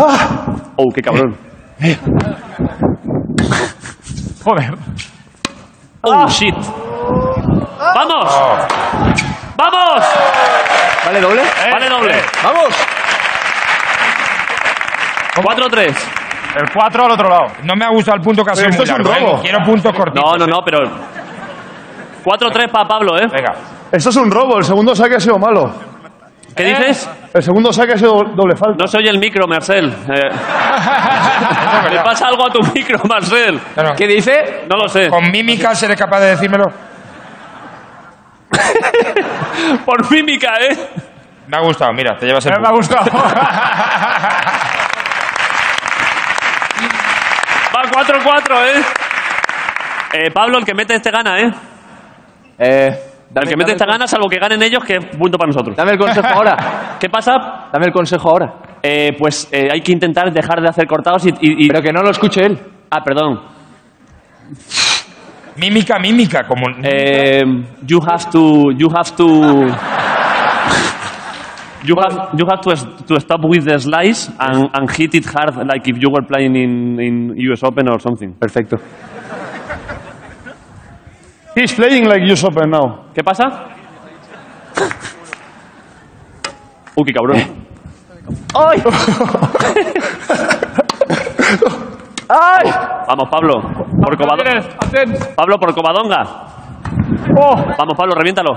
Oh, qué cabrón. Joder. Oh, shit. ¡Vamos! Oh. ¡Vamos! ¿Vale doble? Vale doble. ¡Vamos! 4-3. El 4 al otro lado. No me ha gustado el punto que ha sido esto muy es un largo, ¿eh? robo. Quiero puntos cortitos. No, no, no, pero... 4-3 para Pablo, ¿eh? Venga. Esto es un robo, el segundo saque ha sido malo. ¿Qué dices? El segundo saque ha sido doble falta. No se oye el micro, Marcel. Eh, *laughs* ¿Le pasa algo a tu micro, Marcel? ¿Qué dice? No lo sé. Con mímica seré capaz de decírmelo. *laughs* Por mímica, ¿eh? Me ha gustado, mira, te llevas el Eh, Me ha gustado. Va 4-4, ¿eh? Eh, Pablo, el que mete este gana, ¿eh? Eh, dame, el que mete el- gana, salvo que ganen ellos, que es punto para nosotros. Dame el consejo ahora. *laughs* ¿Qué pasa? Dame el consejo ahora. Eh, pues eh, hay que intentar dejar de hacer cortados y... y- y- Pero que no lo escuche él. Ah, perdón. Mímica, mímica, como... Eh, you have to... You have to... *laughs* You have, you have to, s- to stop with the slice and, and hit it hard like if you were playing in, in US Open or something. Perfecto. He's playing like US Open now. ¿Qué pasa? Uy, qué cabrón. ¡Ay! ¡Ay! Vamos, Pablo. Por Covadonga. Pablo, por Covadonga. Vamos, Pablo, reviéntalo.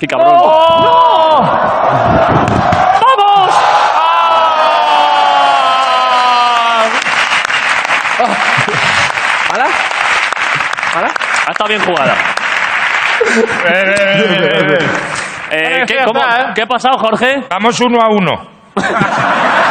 ¡Qué cabrón! ¿Mala? Ha estado bien jugada. Eh, ¿qué, ¿eh? ¿Qué ha pasado, Jorge? Vamos uno a uno. *laughs*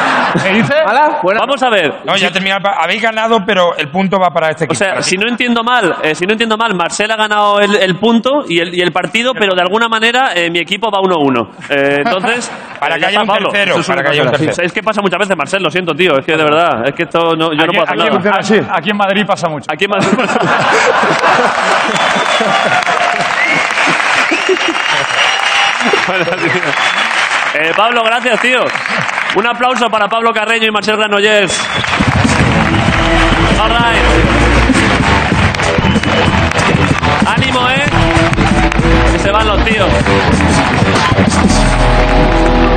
¿Qué dice? ¿Mala? Buena. Vamos a ver. No, ya ha terminado. Habéis ganado, pero el punto va para este O equipo. sea, para ti. si no entiendo mal, eh, si no entiendo mal, Marcel ha ganado el, el punto y el, y el partido, pero de alguna manera eh, mi equipo va 1-1. Eh, entonces, *laughs* Para que ya haya está, un Pablo. tercero, es para una que haya un cosa. tercero. Es que pasa muchas veces, Marcel, lo siento, tío. Es que de verdad, es que esto no, yo no Aquí- puedo hacer aquí nada. funciona así. Aquí en Madrid pasa mucho. Aquí más. *laughs* Bueno, *laughs* tío. Eh, Pablo, gracias, tío. Un aplauso para Pablo Carreño y Marcel Granollers. All right. Ánimo, ¿eh? Que se van los tíos.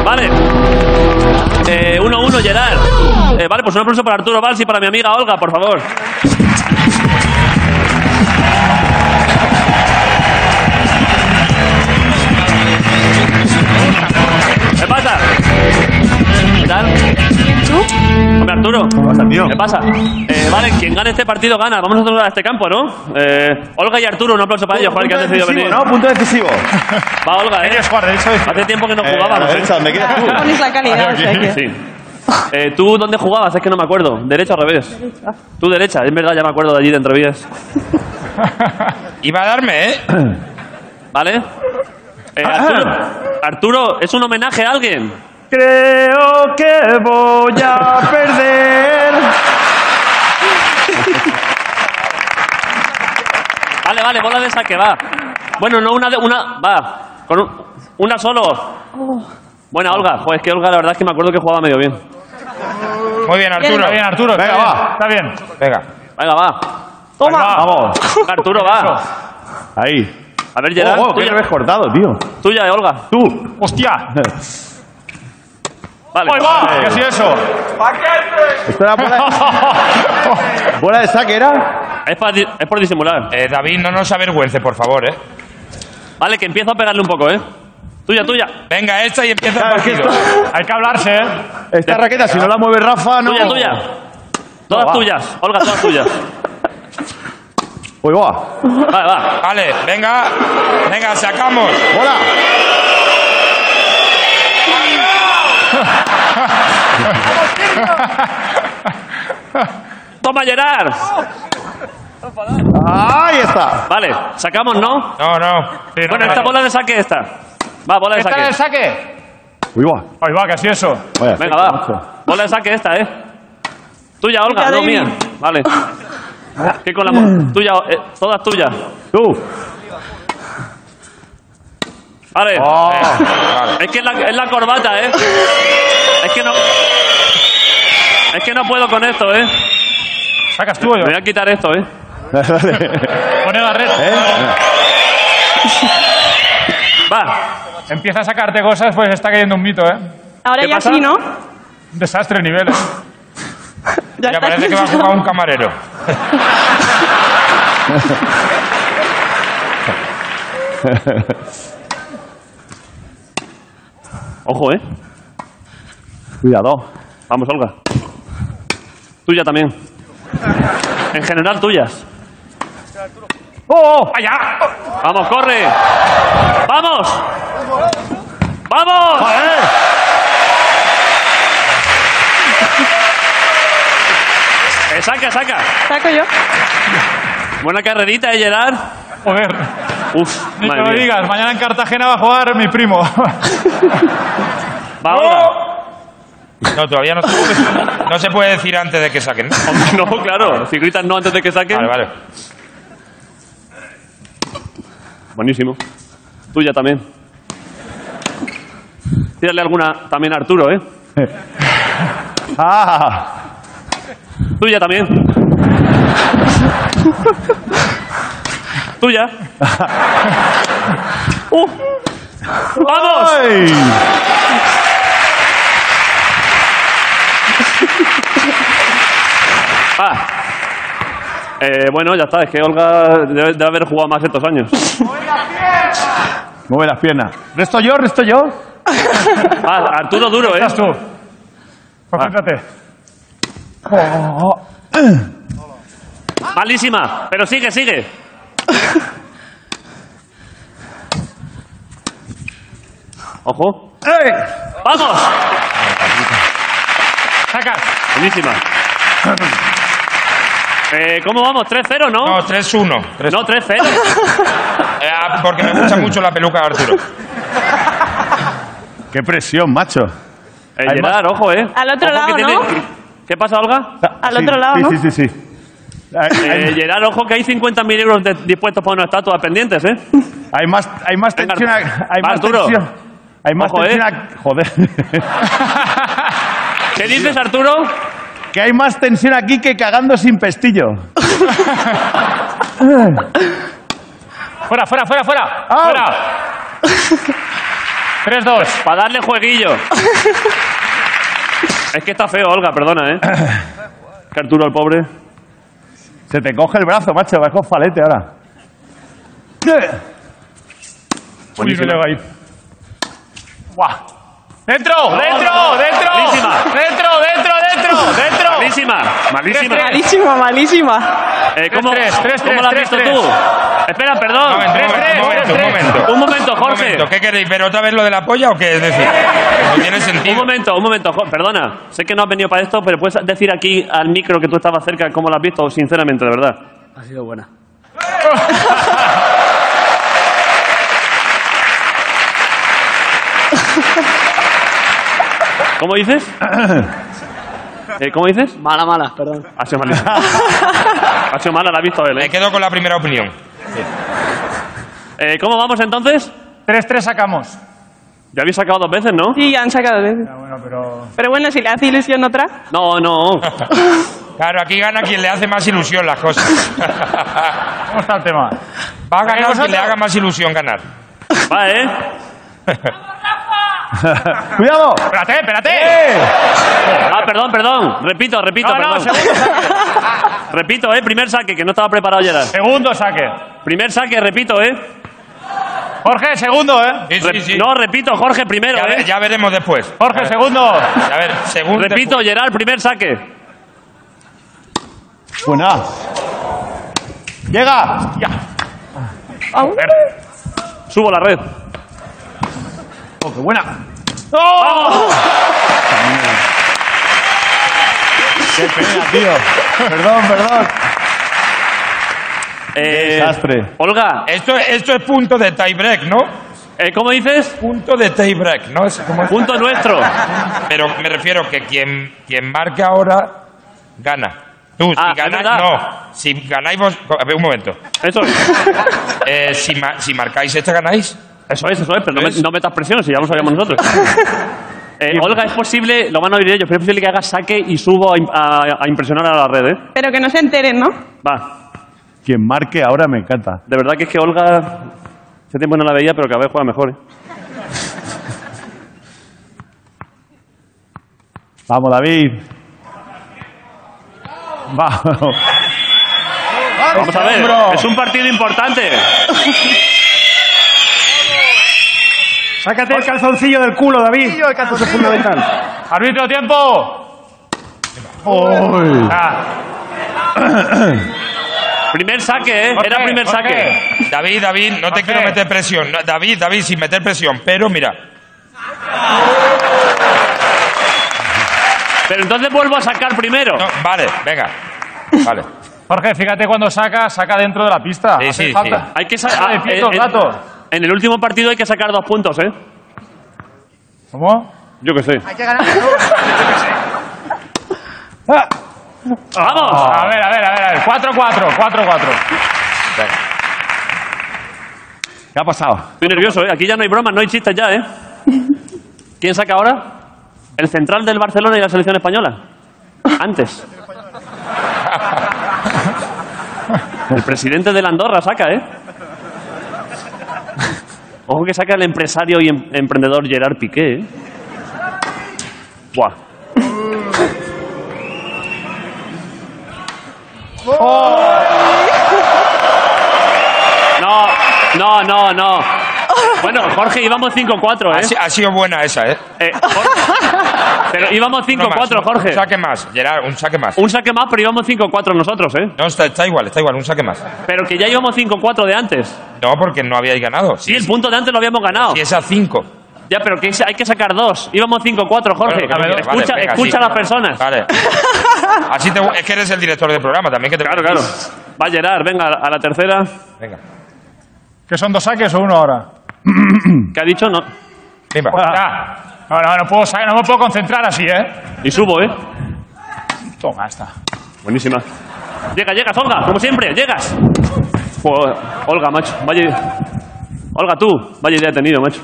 Vale. Eh, 1-1, Gerard. Eh, vale, pues un aplauso para Arturo Valls y para mi amiga Olga, por favor. ¿Qué tal? Hombre, Arturo. ¿Qué pasa, tío? ¿Qué pasa? Eh, vale, quien gane este partido gana. Vamos nosotros a este campo, ¿no? Eh, Olga y Arturo, un aplauso para ellos, joder, que han decidido venir. ¿no? Punto decisivo. Va, Olga, ¿eh? Derecho Hace tiempo que no Eh, la ¿eh? derecha, me quedas tú. Ponéis la calidad, o sea que- Sí. Eh, ¿Tú dónde jugabas? Es que no me acuerdo. ¿Derecha o revés? Tú derecha, es verdad, ya me acuerdo de allí de Entrevías. *laughs* Iba a darme, ¿eh? ¿Vale? Eh, Arturo, *laughs* Arturo, ¿es un homenaje a alguien? Creo que voy a perder. Vale, vale, bola de saque, va. Bueno, no una de una. Va. Con un- una solo. Buena, Olga. Joder, es que Olga, la verdad es que me acuerdo que jugaba medio bien. Muy bien, Arturo. Está bien, Arturo. Venga, está bien, va. Está bien. Venga. Venga, va. Toma. Vamos. Arturo, va. Ahí. A ver, Gerard. Oh, oh, qué tuya, revés cortado, tío. tuya, eh, Olga. Tú. Hostia. *laughs* Vale. Ahí va. ¿Qué ha sido eso? Esto era bola, *laughs* bola de saque, ¿era? Es, por disimular. Eh, David, no nos avergüence, por favor, ¿eh? Vale, que empiezo a pegarle un poco, ¿eh? Tuya, tuya. Venga, esta y empieza el Claro, es que partido. esto- Hay que hablarse, ¿eh? Esta raqueta, si no la mueve Rafa, no. Tuya, tuya. Todas va. tuyas. Olga, todas tuyas. Uy, va. Vale, va. Vale, venga. Venga, sacamos. Hola. Toma, Gerard. Ahí está. Vale, sacamos, ¿no? No, no. Sí, no, Bueno, no, esta no. bola de saque esta. Va, bola de ¿Esta era saque. el saque? Uy, va. Ahí va, que sido eso. Vaya, Venga, va. Bola de saque esta, ¿eh? Tuya, Olga, no mía. Vale. *laughs* ¿Qué con la tuya? eh, todas tuyas. Tú. Vale. Oh. Es que es la, es la corbata, ¿eh? Es que no. Es que no puedo con esto, ¿eh? ¿Sacas tú yo? Me voy a quitar esto, ¿eh? *laughs* Pone la red. ¿Eh? Va. Empieza a sacarte cosas, pues está cayendo un mito, ¿eh? Ahora ¿Qué ya pasa? sí, ¿no? Un desastre niveles. *laughs* Ya, Ya está. parece que va a jugar un camarero. *laughs* Ojo, ¿eh? Cuidado. Vamos, Olga. Tuya también. En general, tuyas. ¡Oh! ¡Allá! Vamos, corre. Vamos. Vamos. Eh, saca, saca. Saco yo. Buena carrerita, ¿eh, Gerard? Joder, Uf, ni madre te lo mía. digas. Mañana en Cartagena va a jugar mi primo. *laughs* Va, Olga. No, todavía no se, puede, no se puede decir antes de que saquen. *laughs* ¿no? No, claro. Si gritas no antes de que saquen. Vale, vale. Buenísimo. Tuya también. Tírale alguna también a Arturo, ¿eh? *laughs* ¡Ah! Tuya también. Tuya. *laughs* Uh. ¡Vamos! ¡Ay! Ah. Eh, bueno, ya está. Es que Olga debe, debe haber jugado más estos años. Mueve las piernas. ¿Resto yo? ¿Resto yo? *laughs* Ah, Arturo duro, ¿eh? Estás tú. Concéntrate. Malísima. Pero sigue, sigue. *laughs* Ojo. ¡Vamos! Saca. Buenísima. Eh, ¿Cómo vamos? ¿3-0, no? No, 3-1. Tres- No, 3-0. *laughs* Eh, ah, porque me gusta mucho la peluca de Arturo. ¡Qué presión, macho! Eh, Hay Gerard, ojo, ¿eh? Al otro Ojo que lado, tiene- ¿Qué pasa, Olga? Al Sí, otro lado, sí, ¿no? Sí, sí, sí. *laughs* Eh, Gerard, ojo que hay 50.000 euros de- dispuestos para una estatua pendientes, ¿eh? hay más, hay más Venga, tensión. a- Hay más Arturo. tensión. Hay más Ojo, tensión. ¿eh? a- Joder. *laughs* ¿Qué dices, Arturo? que hay más tensión aquí que cagando sin pestillo. *laughs* Fuera, fuera, fuera, fuera. Au. Fuera. 3-2. Para darle jueguillo. es que está feo, Olga, perdona, ¿eh? *clears throat* Que Arturo, el pobre. Se te coge el brazo, macho. Vas con falete ahora. Uy, no llego ahí. Buah. ¡Dentro! ¡Dentro! ¡Dentro! Malísima. ¡Dentro! ¡Dentro! ¡Dentro! ¡Dentro! Malísima, malísima. Malísima, malísima. Eh, ¿Cómo, Tres, tres, tres, ¿cómo lo has tres, visto tres. tú? Espera, perdón. Un momento, un momento, un momento, Jorge. ¿qué queréis? ¿Pero otra vez lo de la polla o qué? Es decir, no tiene Un sentido. momento, un momento, Jo- perdona. Sé que no has venido para esto, pero puedes decir aquí al micro que tú estabas cerca cómo lo has visto, sinceramente, de verdad. Ha sido buena. ¿Cómo dices? Eh, ¿Cómo dices? Mala, mala, perdón. Ha sido malísima. ha sido mala, la ha visto él, Me ¿eh? quedo con la primera opinión. Eh, ¿Cómo vamos entonces? 3-3 sacamos. Ya habéis sacado dos veces, ¿no? Sí, ya han sacado. ¿eh? Ah, bueno, pero... Pero bueno, si le hace ilusión otra. No, no. *laughs* Claro, aquí gana quien le hace más ilusión las cosas. ¿Cómo está el tema? Va a ganar quien le haga más ilusión ganar. Va, ¿eh? *laughs* ¡Cuidado! ¡Espérate, espérate! Ah, perdón, perdón. Repito, repito, No, no, perdón. segundo saque. *laughs* Repito, ¿eh? Primer saque, que no estaba preparado Gerard. Segundo saque. Primer saque, repito, ¿eh? Jorge, segundo, ¿eh? Sí, sí, Rep- sí. No, repito, Jorge primero, Ya, ve- ¿eh? ya veremos después. Jorge, A ver, segundo. *laughs* A ver, segundo. Repito, Gerard, primer saque. Buena. Llega. Ya. Subo la red. Oh, qué buena. ¡Vamos! Qué pena, tío. Perdón, perdón. Eh, Desastre. Olga, Esto, esto es punto de tiebreak, ¿no? eh, ¿cómo dices? Punto de tiebreak, ¿no? Es como- Punto nuestro. Pero me refiero que quien, quien marque ahora gana. Tú, Ah, si es ganáis, verdad. no. Si ganáis vos. A ver, un momento. Eso es. *laughs* Eh, si, ma- si marcáis este, ganáis. Eso es, eso es, pero no, me- ¿Ves? no metas presión, si ya lo sabíamos nosotros. *laughs* Eh, Olga, es posible, lo van a oír ellos, pero es posible que haga saque y subo a, im- a- a impresionar a la red, ¿eh? Pero que no se enteren, ¿no? Va. Quien marque ahora me encanta. De verdad que es que Olga. Hace tiempo no la veía, pero cada vez juega mejor, ¿eh? Vamos, David. Vamos. Vamos a ver, es un partido importante. Sácate el calzoncillo del culo, David. Eso es fundamental. Tiempo. Ah, *clears throat* Primer saque, ¿eh? Era primer saque. David, David, no te quiero meter presión. No, David, David, sin meter presión. Pero mira, Pero entonces vuelvo a sacar primero. no, vale, venga. Vale. Jorge, fíjate cuando saca, saca dentro de la pista. Sí, Hace sí, falta. sí. Hay que Ah, sacar. el rato. en el último partido hay que sacar dos puntos, ¿eh? ¿Cómo? Yo qué sé. Hay que ganar. ¡Vamos! A ver, a ver, a ver. a ver. 4-4, 4-4. ¿Qué ha pasado? Estoy nervioso, ¿eh? Aquí ya no hay bromas, no hay chistes ya, ¿eh? *laughs* ¿Quién saca ahora? El central del Barcelona y la selección española. Antes. *laughs* El presidente de la Andorra saca, ¿eh? Ojo que saca el empresario y em- emprendedor Gerard Piqué, ¿eh? Buah. No, no, no, no. Bueno, Jorge, íbamos 5-4, Ha, ¿eh? si- ha sido buena esa, ¿eh? Eh, Jorge- Pero íbamos Uno más, 5-4, un- Jorge. Un saque más, Gerard, un saque más. Un saque más, pero íbamos 5-4 nosotros, ¿eh? No, está, está igual, está igual, un saque más. Pero que ya íbamos 5-4 de antes. No, porque no habíais ganado. Sí, el punto de antes lo habíamos ganado. Y es a 5. Ya, pero que hay que sacar dos. Íbamos 5-4, Jorge. escucha escucha a las personas. Vale. *laughs* *laughs* Así te, es que eres el director del programa también. Que te Claro, claro. Va a Gerard, venga, a la tercera. Venga. ¿Que son dos saques o uno ahora? *clears throat* ¿Qué ha dicho? No. Venga. Ah, no, no, no, puedo, no me puedo concentrar así, ¿eh? Y subo, ¿eh? Toma, esta. Buenísima. Llega, llegas, Olga, como siempre, llegas. Joder, Olga, macho. Vaya. Olga, tú. Vaya idea he tenido, macho.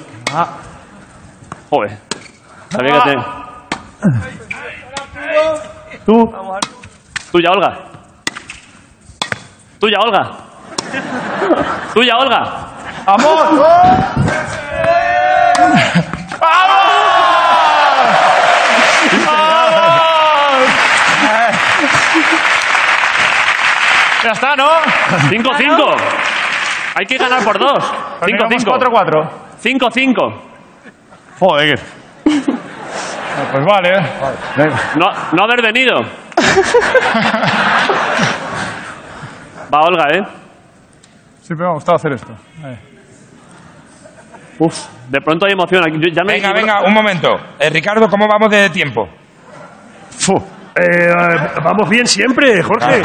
Joder. Sabía que te. Tú. Tuya, Olga. Tuya, Olga. Tuya, Olga. Ya está, ¿no? 5-5. Hay que ganar por dos. 5-5. 4-4. 5-5. Joder. Pues vale. No, no haber venido. *laughs* Va Olga, ¿eh? Siempre me ha gustado hacer esto. Ahí. Uf, de pronto hay emoción aquí. Yo ya no hay- Venga, venga, un momento. Eh, Ricardo, ¿cómo vamos de tiempo? Fu. Eh, eh, vamos bien siempre, Jorge.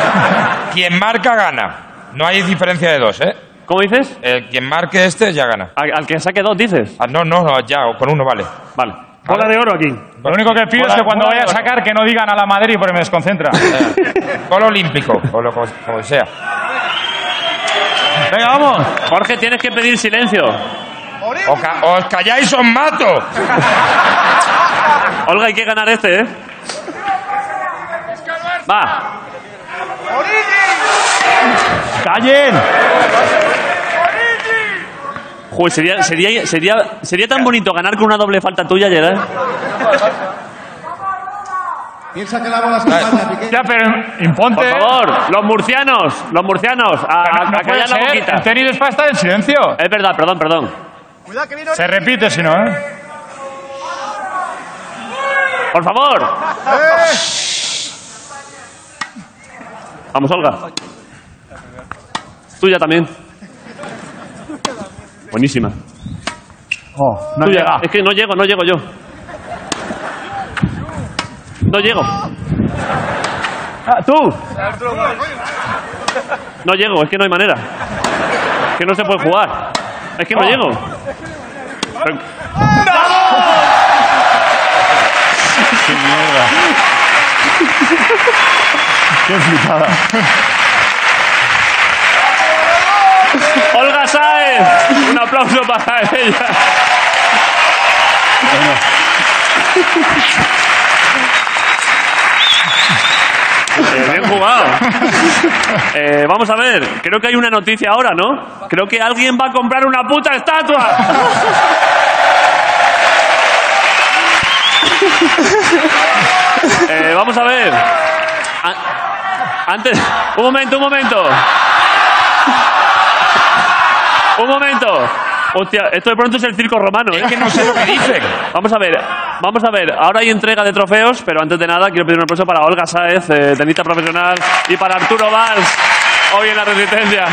*laughs* Quien marca, gana. No hay diferencia de dos, ¿eh? ¿Cómo dices? Eh, quien marque este, ya gana. Al, al que saque dos, dices. Ah, no, no, no, ya, con uno vale. Vale. Bola de oro aquí. Lo único que pido es que cuando vaya a sacar que no digan a la Madrid porque me desconcentra. *laughs* Gol olímpico, o lo sea. Venga, vamos. Jorge, tienes que pedir silencio. O ca- os calláis, os mato. *laughs* Olga, hay que ganar este, ¿eh? Va. ¡Callen! Joder, sería, sería, sería, sería tan bonito ganar con una doble falta tuya, Gerard. Piensa que la bola se España, Piqué. Ya, pero imponte. Por favor, los murcianos, los murcianos, a, a- a callar la boquita. El tenis de Spa está en silencio. Es verdad, perdón, perdón. Se repite si no, ¿eh? Por favor. Vamos, Olga. Tuya también. Buenísima. Oh, no llega. Es que no llego, no llego yo. No llego. Ah, tú. No llego, es que no hay manera. Es que no se puede jugar. Es que no Oh. llego. Pero- *laughs* ¡Qué mierda! ¡Qué flipada! Un aplauso para ella. Eh, bien jugado. Eh, vamos a ver, creo que hay una noticia ahora, ¿no? Creo que alguien va a comprar una puta estatua. Eh, vamos a ver. A- antes, un momento, un momento. Un momento. Hostia, esto de pronto es el circo romano, ¿eh? Es que no sé lo que dicen. Vamos a ver, vamos a ver. Ahora hay entrega de trofeos, pero antes de nada quiero pedir un aplauso para Olga Sáez, eh, tenista profesional, y para Arturo Valls, hoy en la Resistencia.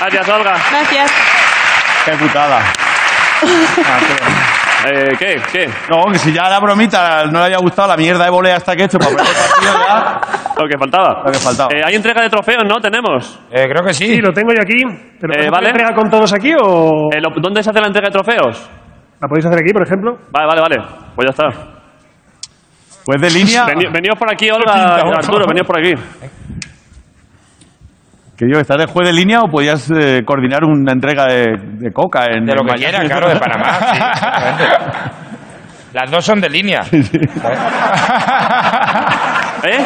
Gracias, Olga. Gracias. Qué putada. Eh, ¿Qué? ¿Qué? No, que si ya la bromita no le haya gustado la mierda de volea hasta que he hecho para poner *laughs* el partido ya. Lo que faltaba. Lo que faltaba. Eh, hay entrega de trofeos, ¿no? Tenemos. Eh, creo que sí. Sí, lo tengo yo aquí. ¿Pero Eh, ¿podemos vale. entregar con todos aquí o Eh, lo- ¿Dónde se hace la entrega de trofeos? la podéis hacer aquí, por ejemplo? Vale, vale, vale. Pues ya está. Pues de línea. Vení- veníos por aquí, Olga pinta, y por Arturo, favor. veníos por aquí. Que yo, ¿estás de juez de línea o podías eh, coordinar una entrega de, de coca en De lo en que Miami? quiera, claro, de Panamá. *laughs* sí. Las dos son de línea. ¿Eh?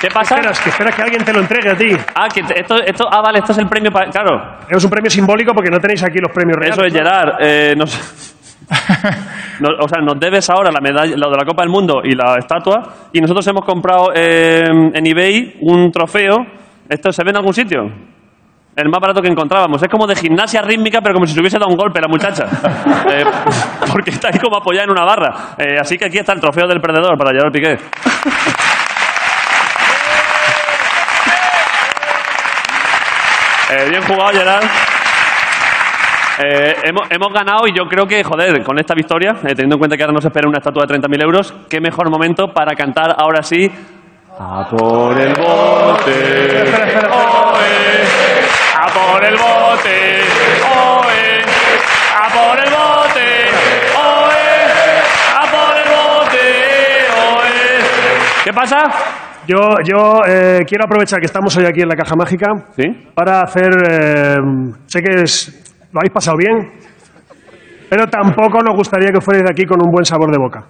¿Qué pasa? Esperas, que esperas que alguien te lo entregue a ti. Ah, que te- esto, esto, ah, vale, esto es el premio para... Claro, Es un premio simbólico porque no tenéis aquí los premios reales. Eso es, Gerard. Eh, nos, *laughs* o sea, nos debes ahora la medalla, lo de la Copa del Mundo y la estatua. Y nosotros hemos comprado eh, en eBay un trofeo. ¿Esto se ve en algún sitio? El más barato que encontrábamos. Es como de gimnasia rítmica, pero como si se hubiese dado un golpe la muchacha. *laughs* Eh, porque está ahí como apoyada en una barra. Eh, así que aquí está el trofeo del perdedor para Gerard Piqué. *laughs* Eh, bien jugado, Gerard. Eh, hemos, ganado y yo creo que, joder, con esta victoria, eh, teniendo en cuenta que ahora nos espera una estatua de 30.000 euros, qué mejor momento para cantar ahora sí. A por el bote. a por el bote. oe, a por el bote. oe, a por el bote. oe. ¿Qué pasa? Yo, yo eh, quiero aprovechar que estamos hoy aquí en la Caja Mágica ¿Sí? para hacer... eh, sé que es- lo habéis pasado bien, pero tampoco nos gustaría que fuerais de aquí con un buen sabor de boca.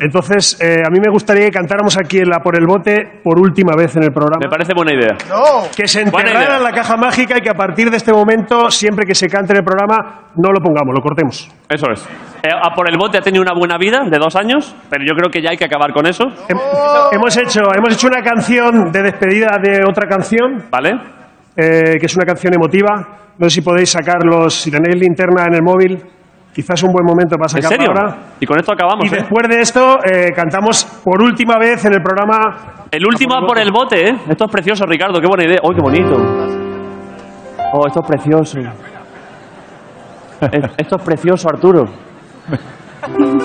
Entonces, eh, a mí me gustaría que cantáramos aquí en la Por el Bote por última vez en el programa. Me parece buena idea. Que se Buena enterrara idea. en la caja mágica y que a partir de este momento, siempre que se cante en el programa, no lo pongamos, lo cortemos. Eso es. Eh, a por el bote ha tenido una buena vida de dos años, pero yo creo que ya hay que acabar con eso. Hem- Hemos, hecho, hemos hecho una canción de despedida de otra canción, ¿Vale? eh, que es una canción emotiva. No sé si podéis sacarlos, si tenéis linterna en el móvil, quizás es un buen momento para ¿En sacarla serio? ahora. Y con esto acabamos. Y ¿eh? después de esto, eh, cantamos por última vez en el programa. El último por el bote, ¿eh? Esto es precioso, Ricardo. Qué buena idea. ¡Oh, qué bonito! Oh, esto es precioso. Es- Esto es precioso, Arturo.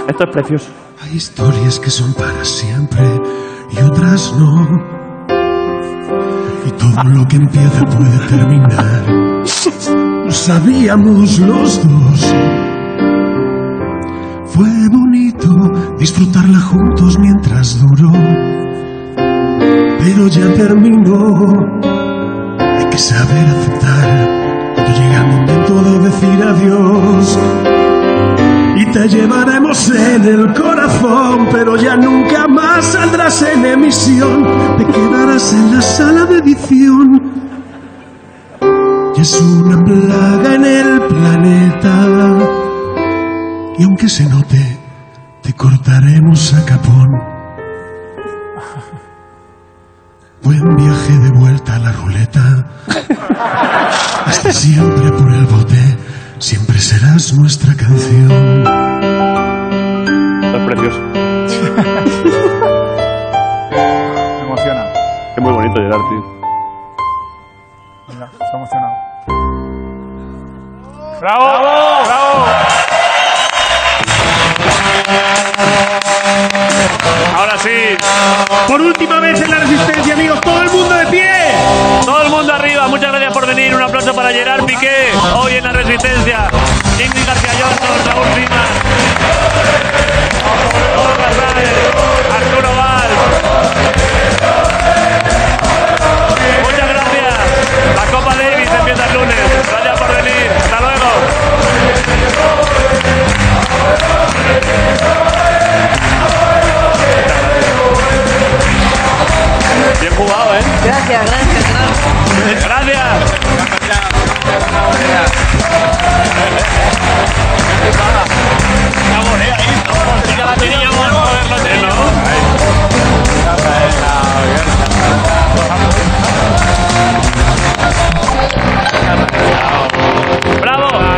Esto es precioso. Hay historias que son para siempre y otras no. Y todo lo que empieza puede terminar. Lo sabíamos los dos. Fue bonito disfrutarla juntos mientras duró. Pero ya terminó. Hay que saber aceptar cuando llega el momento de decir adiós. Y te llevaremos en el corazón, pero ya nunca más saldrás en emisión. Te quedarás en la sala de edición. Y es una plaga en el planeta. Y aunque se note, te cortaremos a capón. Buen viaje de vuelta a la ruleta. Hasta siempre por el bote. Siempre serás nuestra canción. Esto es precioso. *laughs* Me emociona. Es muy bonito llegar, tío. Venga, está emocionado. ¡Bravo! ¡Bravo! Ahora sí. Por última vez en la resistencia, amigos, todo el mundo de pie. Todo el mundo arriba, muchas gracias por venir. Un aplauso para Gerard Piqué, hoy en la Resistencia. Ingrid García Johnson, Raúl Rima, Olga Sáenz, Arturo Valls. Muchas gracias. La Copa Davis empieza el lunes. Gracias por venir. Hasta luego. Bien jugado, ¿eh? Gracias, gracias, gracias. Gracias. ¡Bravo!